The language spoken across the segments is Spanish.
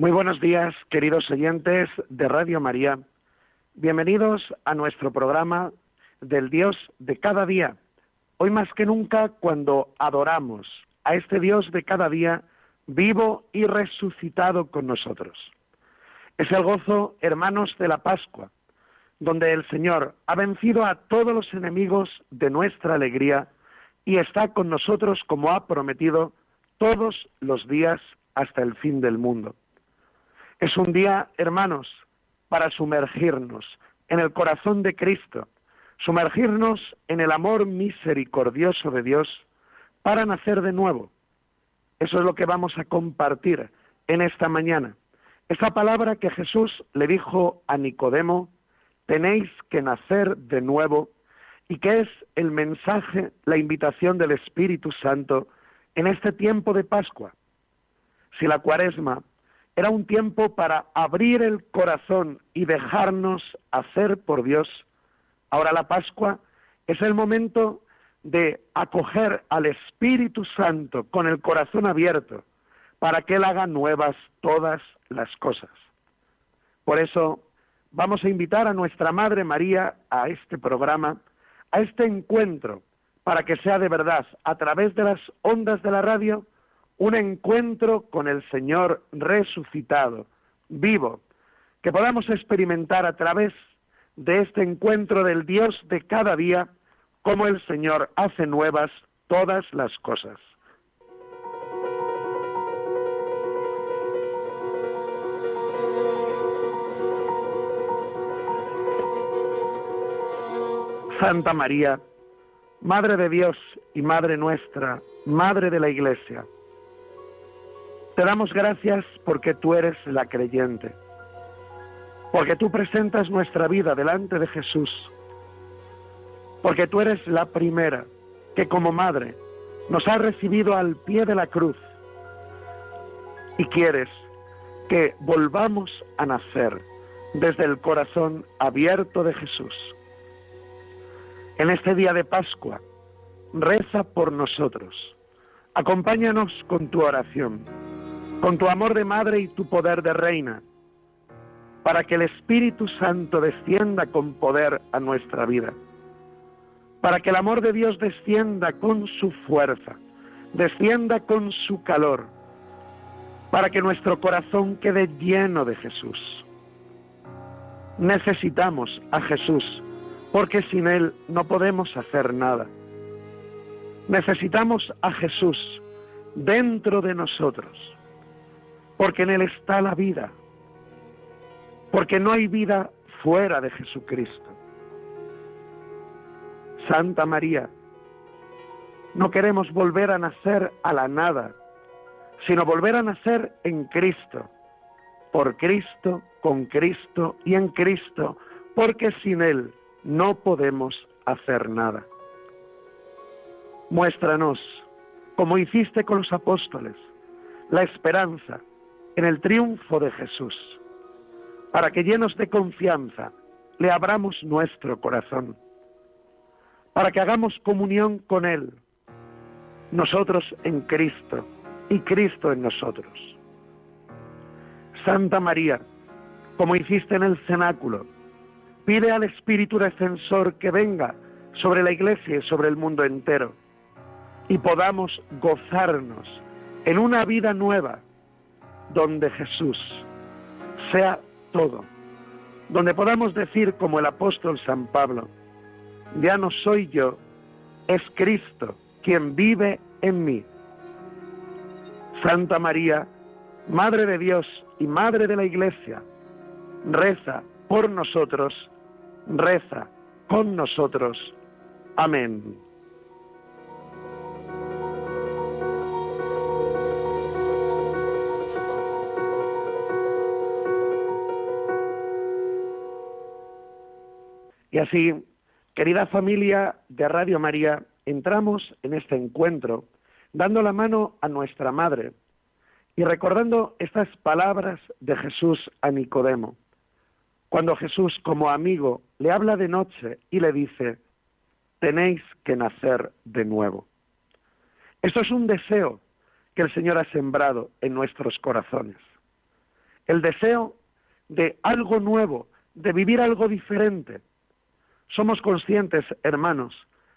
Muy buenos días, queridos oyentes de Radio María. Bienvenidos a nuestro programa del Dios de cada día. Hoy más que nunca cuando adoramos a este Dios de cada día vivo y resucitado con nosotros. Es el gozo, hermanos, de la Pascua, donde el Señor ha vencido a todos los enemigos de nuestra alegría y está con nosotros como ha prometido todos los días hasta el fin del mundo. Es un día, hermanos, para sumergirnos en el corazón de Cristo, sumergirnos en el amor misericordioso de Dios para nacer de nuevo. Eso es lo que vamos a compartir en esta mañana. Esa palabra que Jesús le dijo a Nicodemo, tenéis que nacer de nuevo, y que es el mensaje, la invitación del Espíritu Santo en este tiempo de Pascua. Si la cuaresma era un tiempo para abrir el corazón y dejarnos hacer por Dios. Ahora la Pascua es el momento de acoger al Espíritu Santo con el corazón abierto para que Él haga nuevas todas las cosas. Por eso vamos a invitar a nuestra Madre María a este programa, a este encuentro, para que sea de verdad, a través de las ondas de la radio, un encuentro con el Señor resucitado, vivo, que podamos experimentar a través de este encuentro del Dios de cada día, cómo el Señor hace nuevas todas las cosas. Santa María, Madre de Dios y Madre nuestra, Madre de la Iglesia, te damos gracias porque tú eres la creyente, porque tú presentas nuestra vida delante de Jesús, porque tú eres la primera que como madre nos ha recibido al pie de la cruz y quieres que volvamos a nacer desde el corazón abierto de Jesús. En este día de Pascua, reza por nosotros. Acompáñanos con tu oración con tu amor de madre y tu poder de reina, para que el Espíritu Santo descienda con poder a nuestra vida, para que el amor de Dios descienda con su fuerza, descienda con su calor, para que nuestro corazón quede lleno de Jesús. Necesitamos a Jesús, porque sin Él no podemos hacer nada. Necesitamos a Jesús dentro de nosotros porque en Él está la vida, porque no hay vida fuera de Jesucristo. Santa María, no queremos volver a nacer a la nada, sino volver a nacer en Cristo, por Cristo, con Cristo y en Cristo, porque sin Él no podemos hacer nada. Muéstranos, como hiciste con los apóstoles, la esperanza en el triunfo de Jesús, para que llenos de confianza le abramos nuestro corazón, para que hagamos comunión con Él, nosotros en Cristo y Cristo en nosotros. Santa María, como hiciste en el cenáculo, pide al Espíritu Defensor que venga sobre la Iglesia y sobre el mundo entero, y podamos gozarnos en una vida nueva, donde Jesús sea todo, donde podamos decir como el apóstol San Pablo, ya no soy yo, es Cristo quien vive en mí. Santa María, Madre de Dios y Madre de la Iglesia, reza por nosotros, reza con nosotros. Amén. Y así, querida familia de Radio María, entramos en este encuentro dando la mano a nuestra Madre y recordando estas palabras de Jesús a Nicodemo. Cuando Jesús, como amigo, le habla de noche y le dice, tenéis que nacer de nuevo. Esto es un deseo que el Señor ha sembrado en nuestros corazones. El deseo de algo nuevo, de vivir algo diferente. Somos conscientes, hermanos,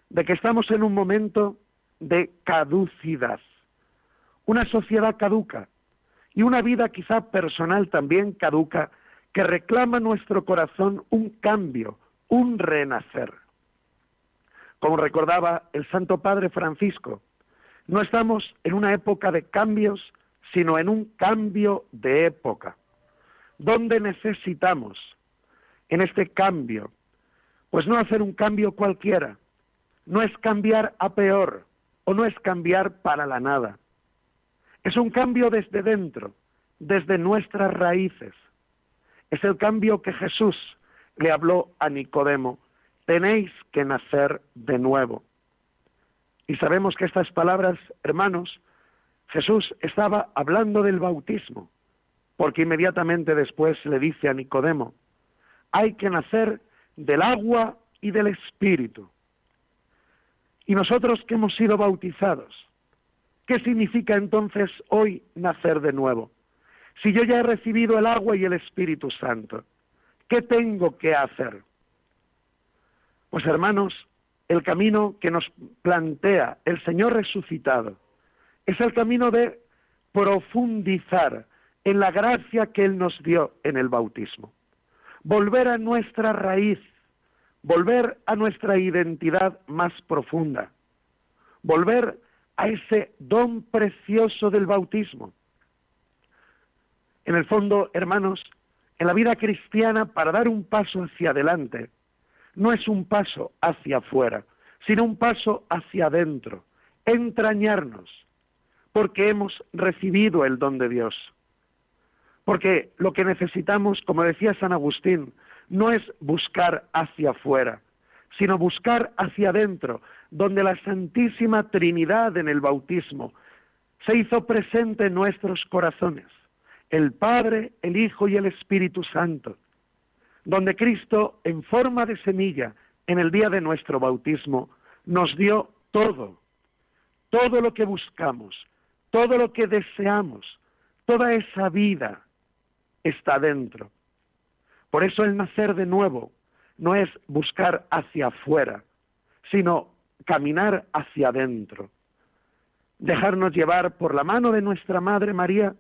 de que estamos en un momento de caducidad. Una sociedad caduca y una vida quizá personal también caduca que reclama nuestro corazón un cambio, un renacer. Como recordaba el Santo Padre Francisco, no estamos en una época de cambios, sino en un cambio de época, donde necesitamos en este cambio, pues no hacer un cambio cualquiera, no es cambiar a peor o no es cambiar para la nada, es un cambio desde dentro, desde nuestras raíces. Es el cambio que Jesús le habló a Nicodemo tenéis que nacer de nuevo. Y sabemos que estas palabras, hermanos, Jesús estaba hablando del bautismo, porque inmediatamente después le dice a Nicodemo, hay que nacer del agua y del espíritu. Y nosotros que hemos sido bautizados, ¿qué significa entonces hoy nacer de nuevo? Si yo ya he recibido el agua y el Espíritu Santo, ¿qué tengo que hacer? Pues hermanos, el camino que nos plantea el Señor resucitado es el camino de profundizar en la gracia que Él nos dio en el bautismo. Volver a nuestra raíz, volver a nuestra identidad más profunda, volver a ese don precioso del bautismo. En el fondo, hermanos, en la vida cristiana, para dar un paso hacia adelante, no es un paso hacia afuera, sino un paso hacia adentro, entrañarnos, porque hemos recibido el don de Dios. Porque lo que necesitamos, como decía San Agustín, no es buscar hacia afuera, sino buscar hacia adentro, donde la Santísima Trinidad en el bautismo se hizo presente en nuestros corazones, el Padre, el Hijo y el Espíritu Santo. Donde Cristo, en forma de semilla, en el día de nuestro bautismo, nos dio todo, todo lo que buscamos, todo lo que deseamos, toda esa vida está dentro. Por eso el nacer de nuevo no es buscar hacia afuera, sino caminar hacia adentro. Dejarnos llevar por la mano de nuestra Madre María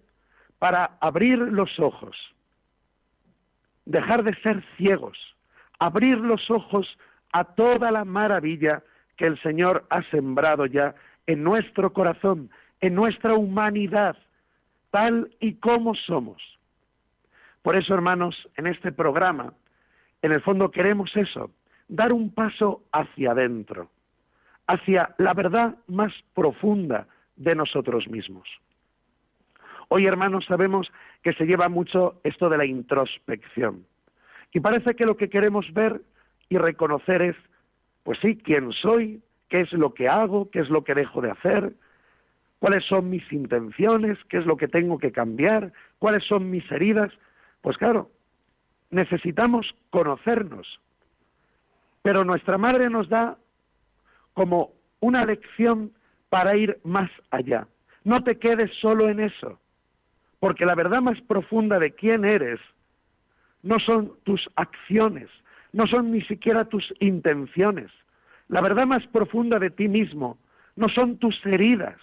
para abrir los ojos dejar de ser ciegos, abrir los ojos a toda la maravilla que el Señor ha sembrado ya en nuestro corazón, en nuestra humanidad, tal y como somos. Por eso, hermanos, en este programa, en el fondo queremos eso, dar un paso hacia adentro, hacia la verdad más profunda de nosotros mismos. Hoy, hermanos, sabemos que se lleva mucho esto de la introspección. Y parece que lo que queremos ver y reconocer es, pues sí, quién soy, qué es lo que hago, qué es lo que dejo de hacer, cuáles son mis intenciones, qué es lo que tengo que cambiar, cuáles son mis heridas. Pues claro, necesitamos conocernos. Pero nuestra madre nos da como una lección para ir más allá. No te quedes solo en eso. Porque la verdad más profunda de quién eres no son tus acciones, no son ni siquiera tus intenciones. La verdad más profunda de ti mismo no son tus heridas.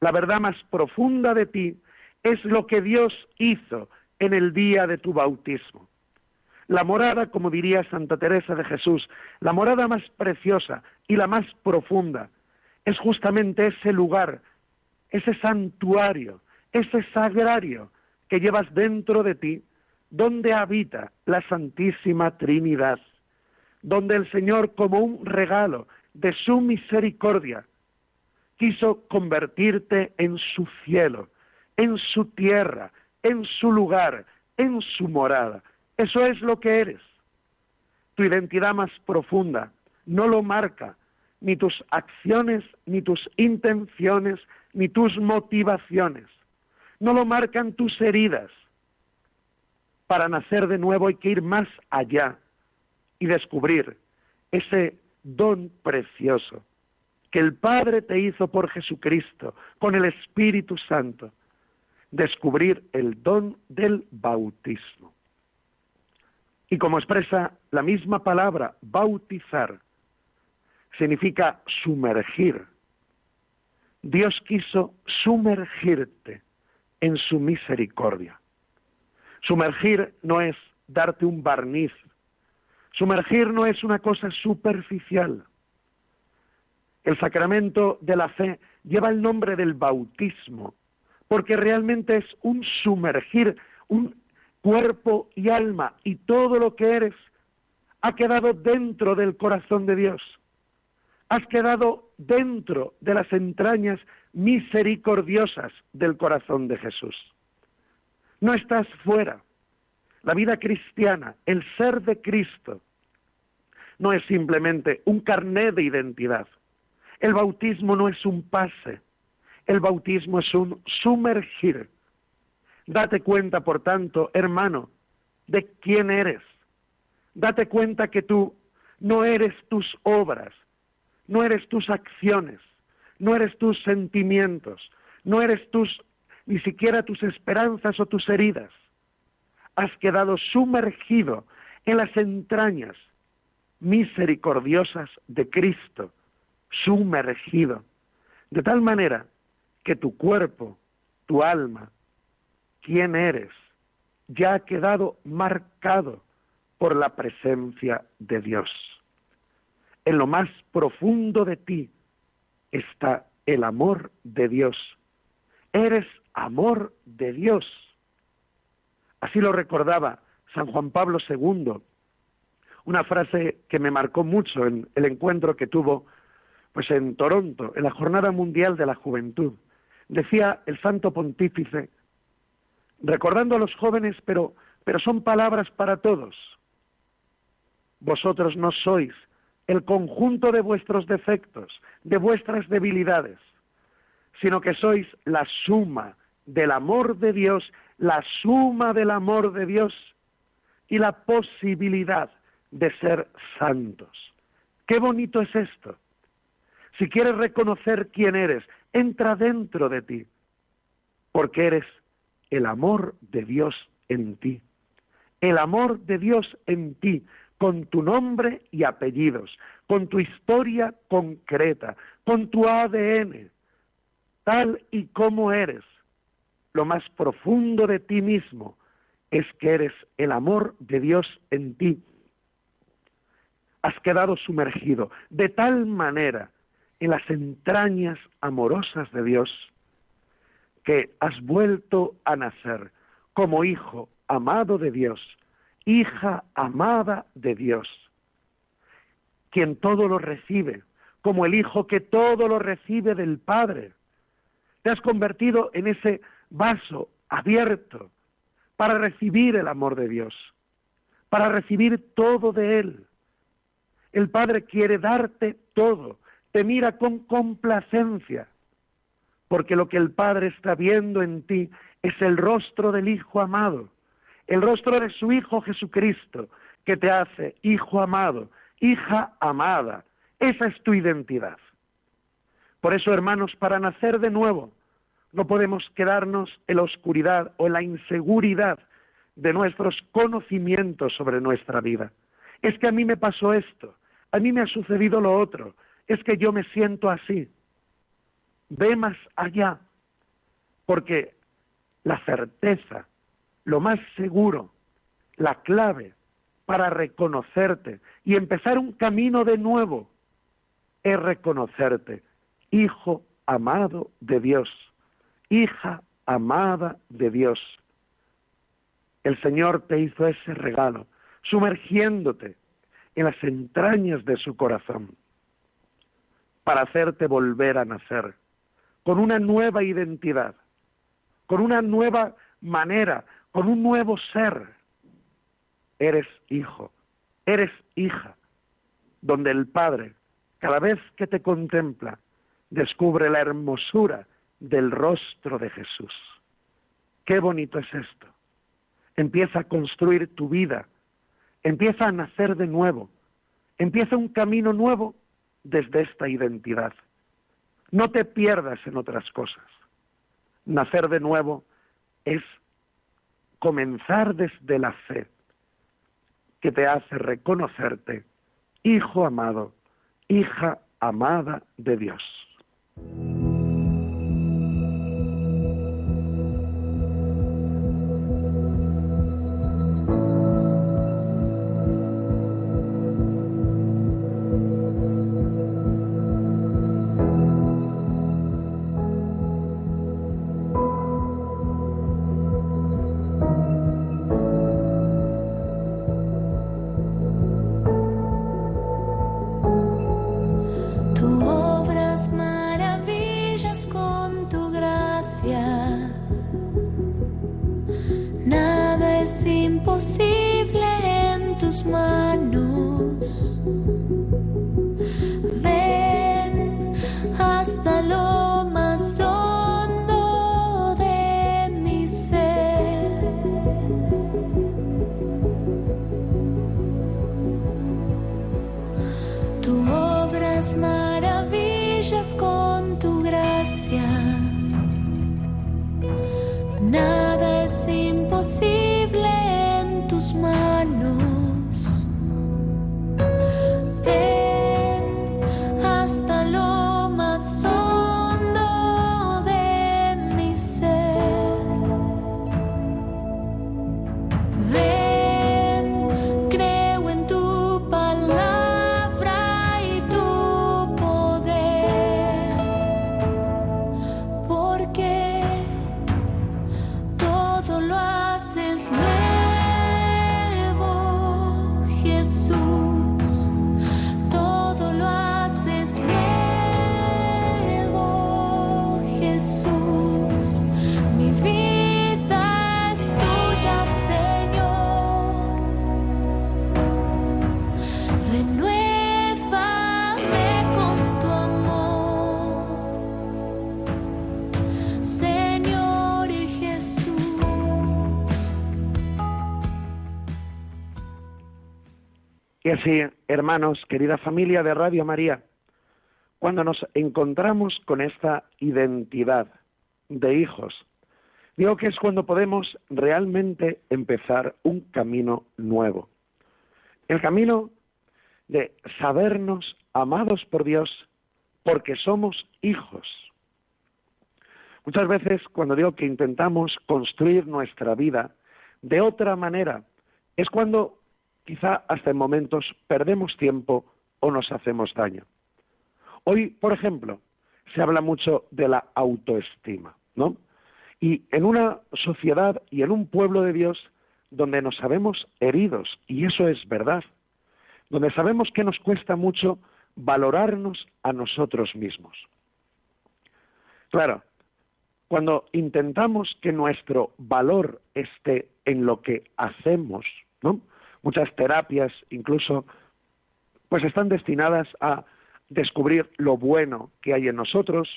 La verdad más profunda de ti es lo que Dios hizo en el día de tu bautismo. La morada, como diría Santa Teresa de Jesús, la morada más preciosa y la más profunda es justamente ese lugar, ese santuario ese sagrario que llevas dentro de ti, donde habita la Santísima Trinidad, donde el Señor, como un regalo de su misericordia, quiso convertirte en su cielo, en su tierra, en su lugar, en su morada. Eso es lo que eres. tu identidad más profunda. No lo marca ni tus acciones, ni tus intenciones, ni tus motivaciones. No lo marcan tus heridas. Para nacer de nuevo hay que ir más allá y descubrir ese don precioso que el Padre te hizo por Jesucristo, con el Espíritu Santo, descubrir el don del bautismo. Y como expresa la misma palabra, bautizar, significa sumergir. Dios quiso sumergirte en su misericordia. Sumergir no es darte un barniz. Sumergir no es una cosa superficial. El sacramento de la fe lleva el nombre del bautismo, porque realmente es un sumergir, un cuerpo y alma, y todo lo que eres ha quedado dentro del corazón de Dios. Has quedado dentro de las entrañas misericordiosas del corazón de Jesús. No estás fuera. La vida cristiana, el ser de Cristo, no es simplemente un carnet de identidad, el bautismo no es un pase, el bautismo es un sumergir. Date cuenta, por tanto, hermano, de quién eres. Date cuenta que tú no eres tus obras, no eres tus acciones, no eres tus sentimientos, no eres tus ni siquiera tus esperanzas o tus heridas. Has quedado sumergido en las entrañas misericordiosas de Cristo sumergido, de tal manera que tu cuerpo, tu alma, quién eres, ya ha quedado marcado por la presencia de Dios. En lo más profundo de ti está el amor de Dios. Eres amor de Dios. Así lo recordaba San Juan Pablo II, una frase que me marcó mucho en el encuentro que tuvo pues en Toronto, en la Jornada Mundial de la Juventud, decía el Santo Pontífice, recordando a los jóvenes, pero, pero son palabras para todos. Vosotros no sois el conjunto de vuestros defectos, de vuestras debilidades, sino que sois la suma del amor de Dios, la suma del amor de Dios y la posibilidad de ser santos. Qué bonito es esto. Si quieres reconocer quién eres, entra dentro de ti, porque eres el amor de Dios en ti. El amor de Dios en ti, con tu nombre y apellidos, con tu historia concreta, con tu ADN, tal y como eres. Lo más profundo de ti mismo es que eres el amor de Dios en ti. Has quedado sumergido de tal manera en las entrañas amorosas de Dios, que has vuelto a nacer como hijo amado de Dios, hija amada de Dios, quien todo lo recibe, como el hijo que todo lo recibe del Padre. Te has convertido en ese vaso abierto para recibir el amor de Dios, para recibir todo de Él. El Padre quiere darte todo, te mira con complacencia, porque lo que el Padre está viendo en ti es el rostro del Hijo amado, el rostro de su Hijo Jesucristo, que te hace Hijo amado, hija amada. Esa es tu identidad. Por eso, hermanos, para nacer de nuevo, no podemos quedarnos en la oscuridad o en la inseguridad de nuestros conocimientos sobre nuestra vida. Es que a mí me pasó esto, a mí me ha sucedido lo otro, es que yo me siento así. Ve más allá, porque la certeza, lo más seguro, la clave para reconocerte y empezar un camino de nuevo es reconocerte, hijo amado de Dios, hija amada de Dios. El Señor te hizo ese regalo, sumergiéndote en las entrañas de su corazón para hacerte volver a nacer, con una nueva identidad, con una nueva manera, con un nuevo ser. Eres hijo, Eres hija, donde el Padre, cada vez que te contempla, descubre la hermosura del rostro de Jesús. Qué bonito es esto. Empieza a construir tu vida, empieza a nacer de nuevo, empieza un camino nuevo desde esta identidad. No te pierdas en otras cosas. Nacer de nuevo es comenzar desde la fe que te hace reconocerte hijo amado, hija amada de Dios. Y así, hermanos, querida familia de Radio María, cuando nos encontramos con esta identidad de hijos, digo que es cuando podemos realmente empezar un camino nuevo. El camino de sabernos amados por Dios porque somos hijos. Muchas veces cuando digo que intentamos construir nuestra vida de otra manera, es cuando quizá hasta en momentos perdemos tiempo o nos hacemos daño. Hoy, por ejemplo, se habla mucho de la autoestima, ¿no? Y en una sociedad y en un pueblo de Dios donde nos sabemos heridos, y eso es verdad, donde sabemos que nos cuesta mucho valorarnos a nosotros mismos. Claro, cuando intentamos que nuestro valor esté en lo que hacemos, ¿no? Muchas terapias incluso, pues están destinadas a descubrir lo bueno que hay en nosotros,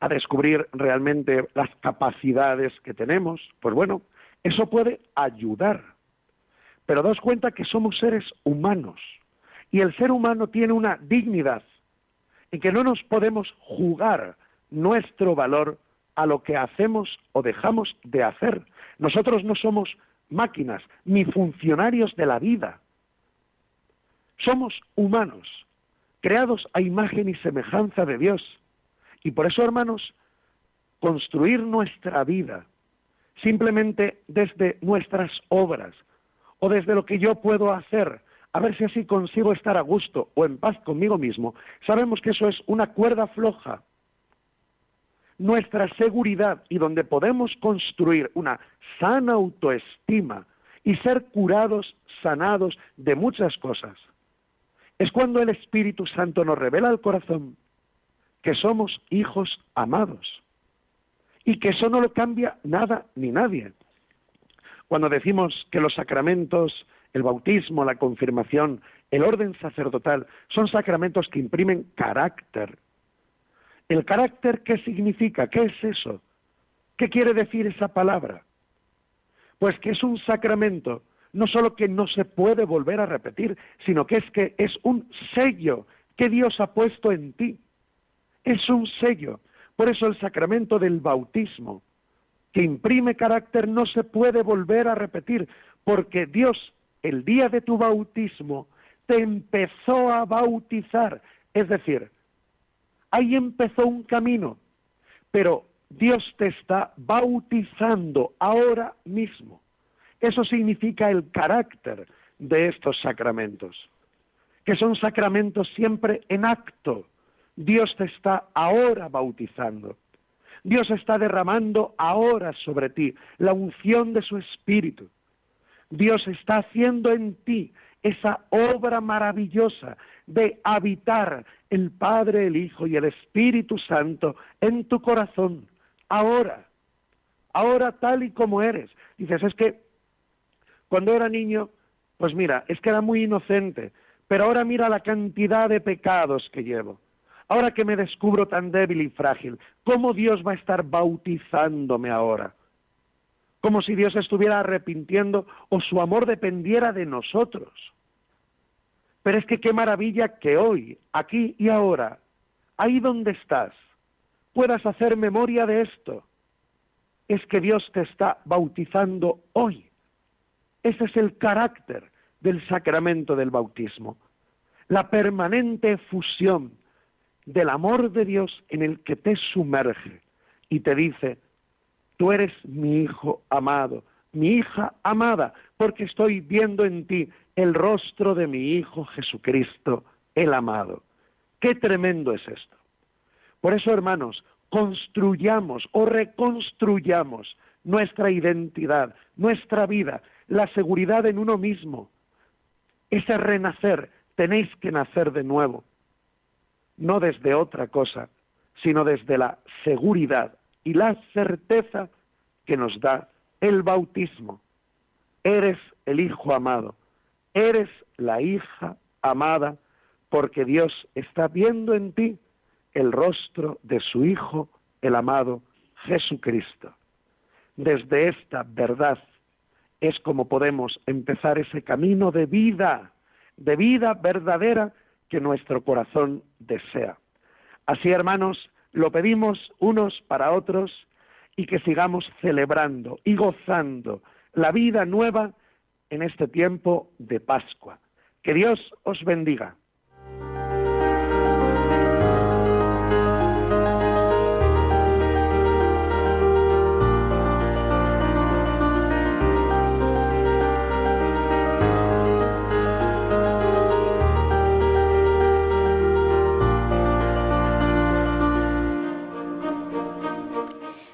a descubrir realmente las capacidades que tenemos, pues bueno, eso puede ayudar. Pero daos cuenta que somos seres humanos y el ser humano tiene una dignidad en que no nos podemos jugar nuestro valor a lo que hacemos o dejamos de hacer. Nosotros no somos máquinas, ni funcionarios de la vida. Somos humanos, creados a imagen y semejanza de Dios. Y por eso, hermanos, construir nuestra vida simplemente desde nuestras obras o desde lo que yo puedo hacer, a ver si así consigo estar a gusto o en paz conmigo mismo, sabemos que eso es una cuerda floja nuestra seguridad y donde podemos construir una sana autoestima y ser curados, sanados de muchas cosas, es cuando el Espíritu Santo nos revela al corazón que somos hijos amados y que eso no lo cambia nada ni nadie. Cuando decimos que los sacramentos el bautismo, la confirmación, el orden sacerdotal, son sacramentos que imprimen carácter. ¿El carácter qué significa? ¿Qué es eso? ¿Qué quiere decir esa palabra? Pues que es un sacramento, no solo que no se puede volver a repetir, sino que es que es un sello que Dios ha puesto en ti. Es un sello. Por eso el sacramento del bautismo, que imprime carácter, no se puede volver a repetir, porque Dios, el día de tu bautismo, te empezó a bautizar. Es decir, ahí empezó un camino, pero Dios te está bautizando ahora mismo. Eso significa el carácter de estos sacramentos, que son sacramentos siempre en acto. Dios te está ahora bautizando. Dios está derramando ahora sobre ti la unción de su Espíritu. Dios está haciendo en ti esa obra maravillosa de habitar el Padre, el Hijo y el Espíritu Santo en tu corazón, ahora, ahora tal y como eres. Dices, es que cuando era niño, pues mira, es que era muy inocente, pero ahora mira la cantidad de pecados que llevo. Ahora que me descubro tan débil y frágil, ¿cómo Dios va a estar bautizándome ahora? como si Dios estuviera arrepintiendo o su amor dependiera de nosotros. Pero es que qué maravilla que hoy, aquí y ahora, ahí donde estás, puedas hacer memoria de esto. Es que Dios te está bautizando hoy. Ese es el carácter del sacramento del bautismo, la permanente fusión del amor de Dios en el que te sumerge y te dice, tú eres mi hijo amado, mi hija amada, porque estoy viendo en ti el rostro de mi Hijo Jesucristo, el amado. Qué tremendo es esto. Por eso, hermanos, construyamos o reconstruyamos nuestra identidad, nuestra vida, la seguridad en uno mismo. Ese renacer, tenéis que nacer de nuevo, no desde otra cosa, sino desde la seguridad y la certeza que nos da el bautismo. Eres el Hijo amado, eres la hija amada, porque Dios está viendo en ti el rostro de su Hijo, el amado Jesucristo. Desde esta verdad es como podemos empezar ese camino de vida, de vida verdadera que nuestro corazón desea. Así, hermanos, lo pedimos unos para otros y que sigamos celebrando y gozando la vida nueva en este tiempo de Pascua. Que Dios os bendiga.